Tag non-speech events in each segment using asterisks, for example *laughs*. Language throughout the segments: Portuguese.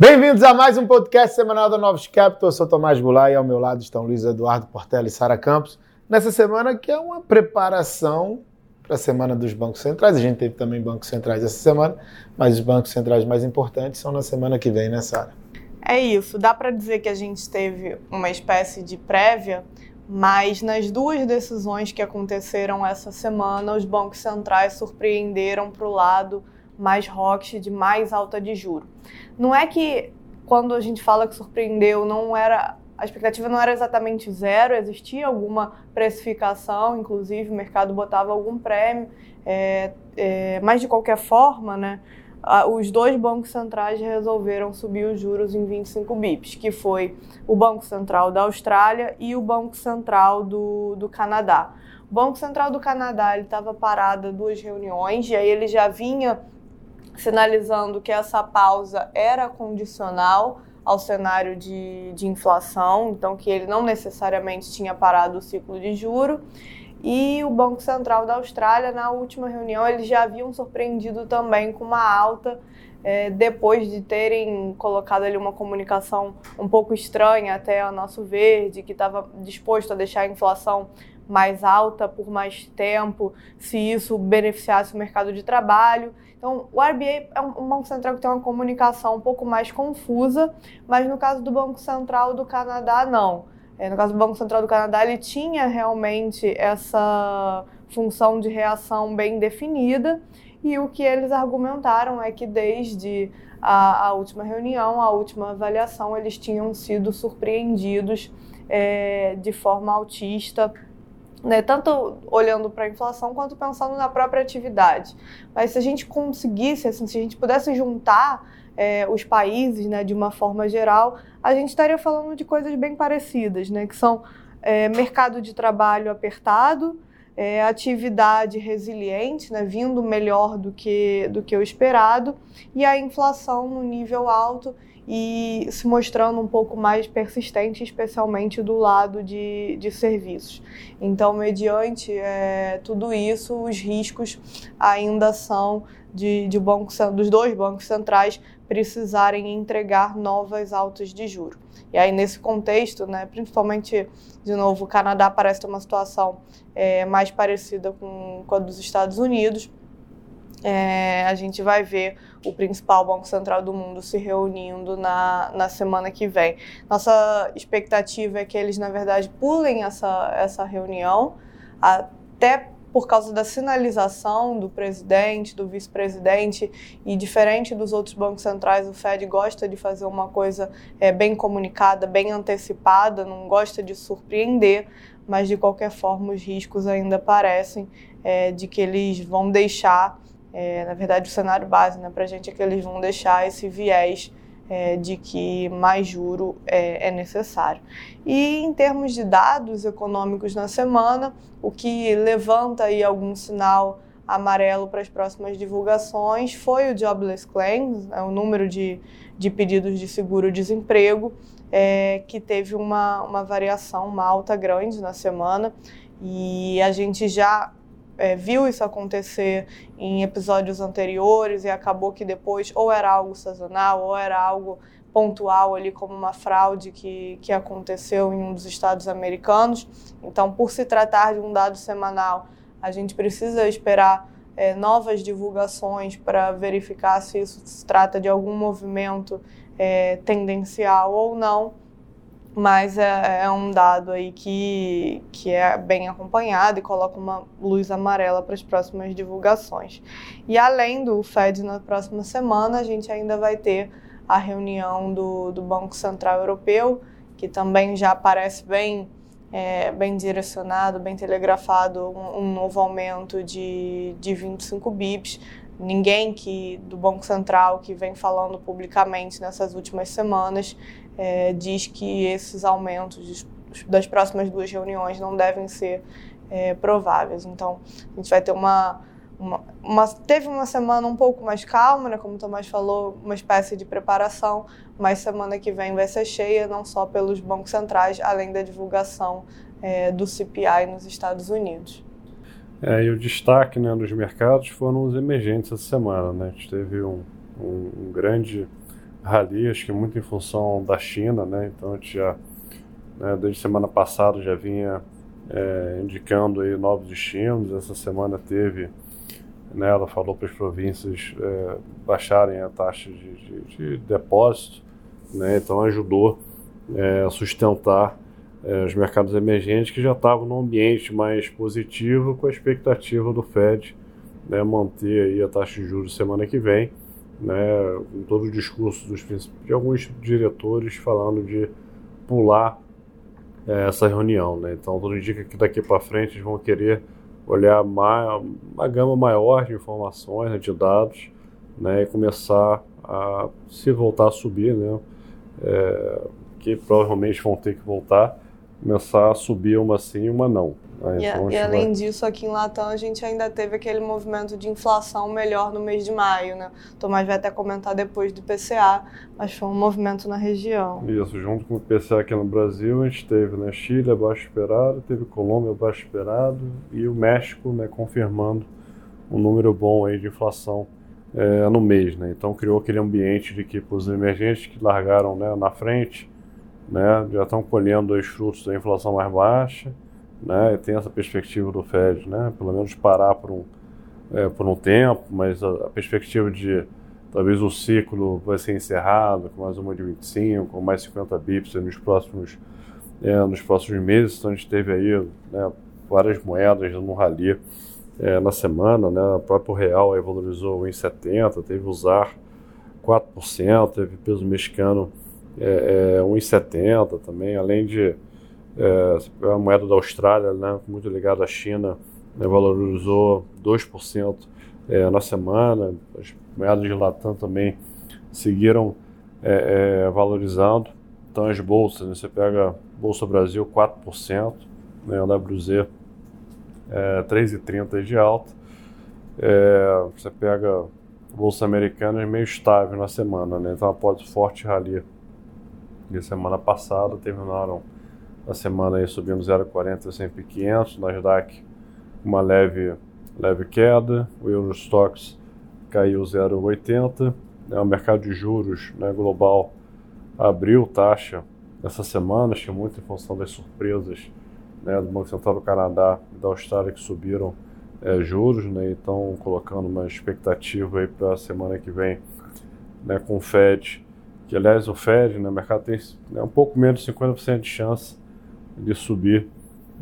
Bem-vindos a mais um podcast semanal da Novos Capital. Eu sou Tomás Goulart e ao meu lado estão Luiz Eduardo Portela e Sara Campos. Nessa semana que é uma preparação para a semana dos bancos centrais. A gente teve também bancos centrais essa semana, mas os bancos centrais mais importantes são na semana que vem, né, Sara? É isso. Dá para dizer que a gente teve uma espécie de prévia, mas nas duas decisões que aconteceram essa semana, os bancos centrais surpreenderam para o lado mais rocks de mais alta de juro. Não é que quando a gente fala que surpreendeu, não era a expectativa não era exatamente zero, existia alguma precificação, inclusive o mercado botava algum prêmio, é, é, mas de qualquer forma, né, os dois bancos centrais resolveram subir os juros em 25 bips, que foi o Banco Central da Austrália e o Banco Central do, do Canadá. O Banco Central do Canadá estava parado duas reuniões e aí ele já vinha sinalizando que essa pausa era condicional ao cenário de, de inflação, então que ele não necessariamente tinha parado o ciclo de juro. E o Banco Central da Austrália, na última reunião, eles já haviam surpreendido também com uma alta, é, depois de terem colocado ali uma comunicação um pouco estranha até a nosso verde, que estava disposto a deixar a inflação mais alta por mais tempo, se isso beneficiasse o mercado de trabalho. Então, o RBA é um banco central que tem uma comunicação um pouco mais confusa, mas no caso do Banco Central do Canadá, não. É, no caso do Banco Central do Canadá, ele tinha realmente essa função de reação bem definida, e o que eles argumentaram é que desde a, a última reunião, a última avaliação, eles tinham sido surpreendidos é, de forma autista né, tanto olhando para a inflação quanto pensando na própria atividade. Mas se a gente conseguisse, assim, se a gente pudesse juntar é, os países né, de uma forma geral, a gente estaria falando de coisas bem parecidas, né, que são é, mercado de trabalho apertado, é, atividade resiliente, né, vindo melhor do que, do que o esperado, e a inflação no nível alto e se mostrando um pouco mais persistente, especialmente do lado de, de serviços. Então, mediante é, tudo isso, os riscos ainda são de, de banco, dos dois bancos centrais precisarem entregar novas altas de juro. E aí, nesse contexto, né, principalmente, de novo, o Canadá parece ter uma situação é, mais parecida com, com a dos Estados Unidos, é, a gente vai ver o principal Banco Central do mundo se reunindo na, na semana que vem. Nossa expectativa é que eles, na verdade, pulem essa, essa reunião, até por causa da sinalização do presidente, do vice-presidente, e diferente dos outros bancos centrais, o Fed gosta de fazer uma coisa é, bem comunicada, bem antecipada, não gosta de surpreender, mas de qualquer forma os riscos ainda aparecem é, de que eles vão deixar é, na verdade, o cenário base né, para a gente é que eles vão deixar esse viés é, de que mais juro é, é, necessário. E em termos de dados econômicos na semana, o que levanta aí algum sinal amarelo para as próximas divulgações foi o Jobless Claims, né, o número de, de pedidos de seguro-desemprego, é, que teve uma, uma variação, uma alta grande na semana, e a gente já é, viu isso acontecer em episódios anteriores e acabou que depois ou era algo sazonal ou era algo pontual ali como uma fraude que, que aconteceu em um dos estados americanos. Então, por se tratar de um dado semanal, a gente precisa esperar é, novas divulgações para verificar se isso se trata de algum movimento é, tendencial ou não mas é, é, um dado aí que, que é bem acompanhado e coloca uma luz amarela para as próximas divulgações. E além do Fed na próxima semana, a gente ainda vai ter a reunião do, do Banco Central Europeu, que também já parece bem, é, bem direcionado, bem telegrafado, um, um novo aumento de, de 25 bips ninguém que do Banco Central que vem falando publicamente nessas últimas semanas é, diz que esses aumentos das próximas duas reuniões não devem ser é, prováveis. Então, a gente vai ter uma, uma, uma, Teve uma semana um pouco mais calma, né, como o Tomás falou, uma espécie de preparação, mas semana que vem vai ser cheia, não só pelos bancos centrais, além da divulgação é, do CPI nos Estados Unidos. É, e o destaque né, dos mercados foram os emergentes essa semana. Né? A gente teve um, um, um grande rally, acho que muito em função da China, né? Então a gente já, né, desde semana passada já vinha é, indicando aí novos estímulos. Essa semana teve, né, ela falou para as províncias é, baixarem a taxa de, de, de depósito, né? Então ajudou é, a sustentar é, os mercados emergentes que já estavam num ambiente mais positivo com a expectativa do Fed né, manter a taxa de juros semana que vem, né, com todo o discurso dos, de alguns diretores falando de pular é, essa reunião. Né? Então, tudo indica que daqui para frente eles vão querer olhar uma gama maior de informações, né, de dados, né, e começar a se voltar a subir, né, é, que provavelmente vão ter que voltar começar a subir uma sim e uma não. Né? Então, e, e além vai... disso, aqui em Latam a gente ainda teve aquele movimento de inflação melhor no mês de maio, né? O Tomás vai até comentar depois do PCA, mas foi um movimento na região. Isso, junto com o PCA aqui no Brasil, a gente teve né, Chile abaixo esperado, teve Colômbia abaixo esperado e o México né, confirmando um número bom aí de inflação é, no mês, né? Então criou aquele ambiente de que os emergentes que largaram né, na frente né, já estão colhendo os frutos da inflação mais baixa, né, e tem essa perspectiva do Fed, né, pelo menos parar por um, é, por um tempo, mas a, a, perspectiva de talvez o ciclo vai ser encerrado com mais uma de 25, com mais 50 bips nos próximos, é, nos próximos meses, então a gente teve aí né, várias moedas no rally é, na semana, né, o próprio real aí valorizou em 70, teve o ZAR 4%, teve peso mexicano é, é, 1,70 também, além de é, a moeda da Austrália, né, muito ligada à China, né, valorizou 2% é, na semana, as moedas de Latam também seguiram é, é, valorizando, então as bolsas, né, você pega Bolsa Brasil 4%, né, WZ é, 3,30 de alta, é, você pega Bolsa Americana meio estável na semana, né, então após forte rally de semana passada, terminaram a semana aí subindo 0,40 S&P 500, Nasdaq uma leve, leve queda, o Eurostox caiu 0,80, né, o mercado de juros né, global abriu taxa essa semana, acho que muito em função das surpresas né, do Banco Central do Canadá e da Austrália que subiram é, juros, né, então colocando uma expectativa para a semana que vem né, com o Fed que aliás o Fed, né, o mercado tem né, um pouco menos de 50% de chance de subir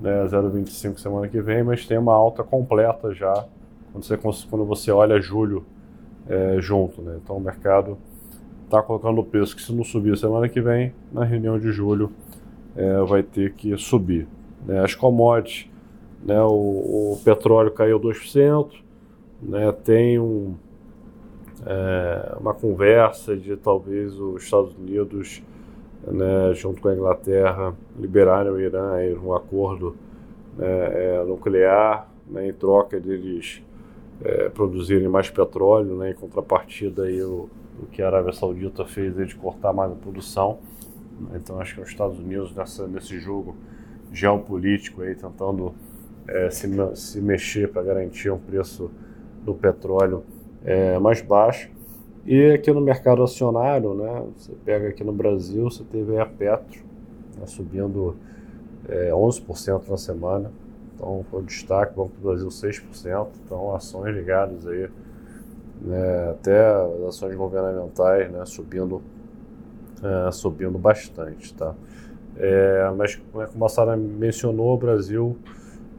né, 0,25 semana que vem, mas tem uma alta completa já quando você, quando você olha julho é, junto. Né? Então o mercado está colocando o preço que se não subir semana que vem, na reunião de julho é, vai ter que subir. Né? As commodities, né, o, o petróleo caiu 2%, né, tem um, é, uma conversa de talvez os Estados Unidos, né, junto com a Inglaterra, liberarem o Irã em um acordo né, é, nuclear, né, em troca deles é, produzirem mais petróleo, né, em contrapartida aí o, o que a Arábia Saudita fez de cortar mais a produção. Então acho que os Estados Unidos nessa, nesse jogo geopolítico aí tentando é, se, se mexer para garantir um preço do petróleo é, mais baixo. E aqui no mercado acionário, né, você pega aqui no Brasil, você teve a Petro né, subindo é, 11% na semana. Então foi destaque, Banco Brasil 6%. Então ações ligadas aí, né, até as ações governamentais né, subindo, é, subindo bastante. Tá? É, mas como a Sara mencionou, o Brasil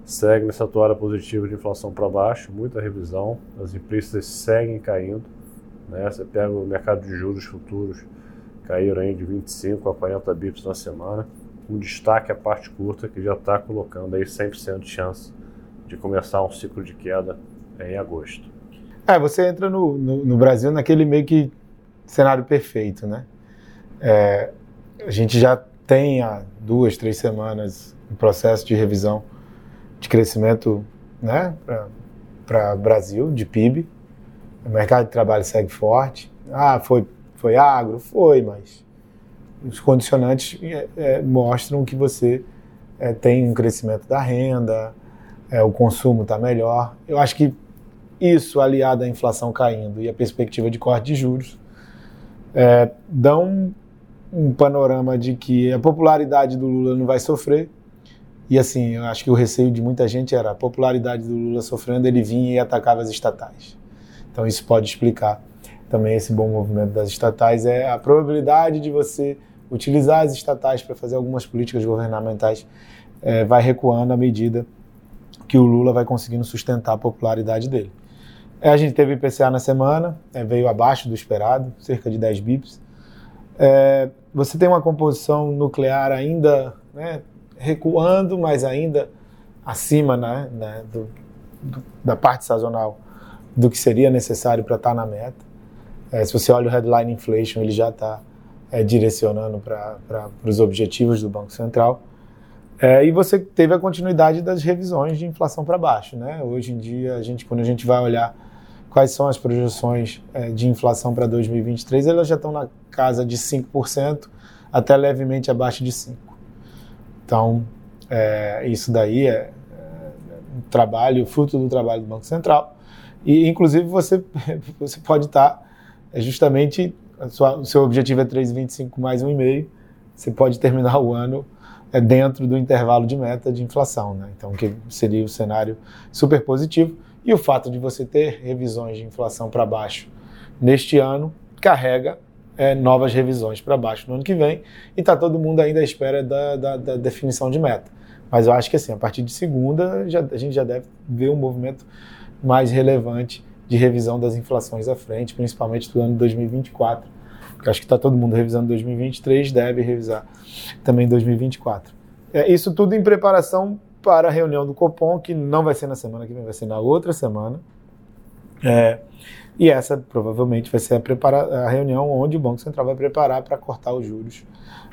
segue nessa toada positiva de inflação para baixo, muita revisão, as empresas seguem caindo. Né? Você pega o mercado de juros futuros, caíram aí de 25 a 40 bips na semana. Um destaque a parte curta, que já está colocando aí 100% de chance de começar um ciclo de queda em agosto. É, você entra no, no, no Brasil naquele meio que cenário perfeito, né? É, a gente já tem há duas, três semanas um processo de revisão de crescimento né, para o Brasil, de PIB. O mercado de trabalho segue forte. Ah, foi, foi agro? Foi, mas os condicionantes é, é, mostram que você é, tem um crescimento da renda, é, o consumo está melhor. Eu acho que isso, aliado à inflação caindo e a perspectiva de corte de juros, é, dão um panorama de que a popularidade do Lula não vai sofrer. E assim, eu acho que o receio de muita gente era a popularidade do Lula sofrendo, ele vinha e atacava as estatais. Então isso pode explicar também esse bom movimento das estatais é a probabilidade de você utilizar as estatais para fazer algumas políticas governamentais é, vai recuando à medida que o Lula vai conseguindo sustentar a popularidade dele. É, a gente teve IPCA na semana, é, veio abaixo do esperado, cerca de 10 bips. É, você tem uma composição nuclear ainda né, recuando, mas ainda acima né, né, do, do, da parte sazonal do que seria necessário para estar tá na meta. É, se você olha o headline inflation, ele já está é, direcionando para os objetivos do Banco Central. É, e você teve a continuidade das revisões de inflação para baixo. Né? Hoje em dia, a gente, quando a gente vai olhar quais são as projeções é, de inflação para 2023, elas já estão na casa de 5%, até levemente abaixo de 5%. Então, é, isso daí é, é, um trabalho, fruto do trabalho do Banco Central. E, inclusive, você, *laughs* você pode estar tá, justamente, sua, o seu objetivo é 3,25 mais 1,5, você pode terminar o ano é, dentro do intervalo de meta de inflação. Né? Então, que seria o cenário super positivo. E o fato de você ter revisões de inflação para baixo neste ano carrega é, novas revisões para baixo no ano que vem e está todo mundo ainda à espera da, da, da, definição de meta. Mas eu acho que assim, a partir de segunda já, a gente já deve ver um movimento mais relevante de revisão das inflações à frente, principalmente do ano 2024. Porque acho que está todo mundo revisando 2023, deve revisar também 2024. É, isso tudo em preparação para a reunião do Copom, que não vai ser na semana que vem, vai ser na outra semana. É, e essa provavelmente vai ser a, prepara a reunião onde o Banco Central vai preparar para cortar os juros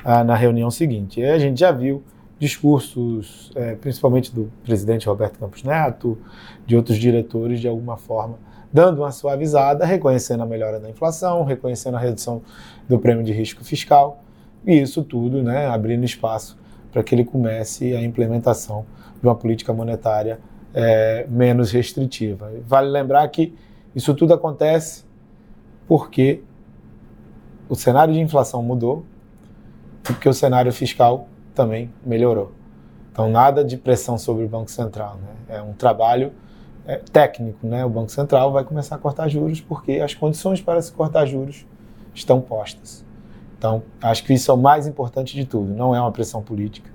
ah, na reunião seguinte. E a gente já viu discursos, é, principalmente do presidente Roberto Campos Neto, de outros diretores, de alguma forma, dando uma suavizada, reconhecendo a melhora da inflação, reconhecendo a redução do prêmio de risco fiscal, e isso tudo né, abrindo espaço para que ele comece a implementação de uma política monetária é, menos restritiva. Vale lembrar que isso tudo acontece porque o cenário de inflação mudou e porque o cenário fiscal também melhorou. Então, nada de pressão sobre o Banco Central. Né? É um trabalho é, técnico. Né? O Banco Central vai começar a cortar juros porque as condições para se cortar juros estão postas. Então, acho que isso é o mais importante de tudo, não é uma pressão política.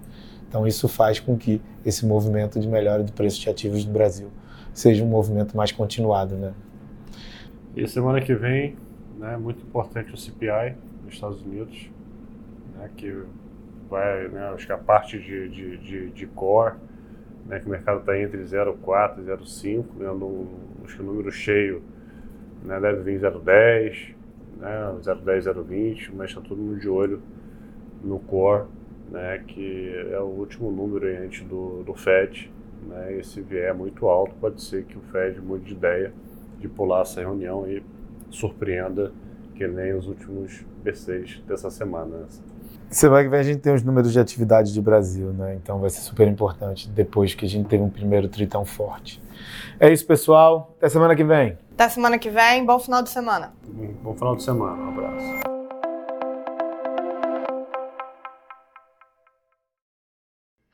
Então, isso faz com que esse movimento de melhora do preço de ativos no Brasil seja um movimento mais continuado. Né? E semana que vem, né, muito importante o CPI nos Estados Unidos, né, que vai, né, acho que a parte de, de, de, de core, né, que o mercado está entre 0,4 e 0,5, né, acho que o número cheio né, deve vir 0,10, né, 0,10, 0,20, mas está todo mundo de olho no core né, que é o último número antes do, do Fed. Né, e se vier muito alto, pode ser que o Fed mude de ideia de pular essa reunião e surpreenda que nem os últimos B6 dessa semana. Semana que vem a gente tem os números de atividade de Brasil, né? Então vai ser super importante depois que a gente teve um primeiro tritão forte. É isso, pessoal. Até semana que vem. Até semana que vem. Bom final de semana. Bom final de semana. Um abraço.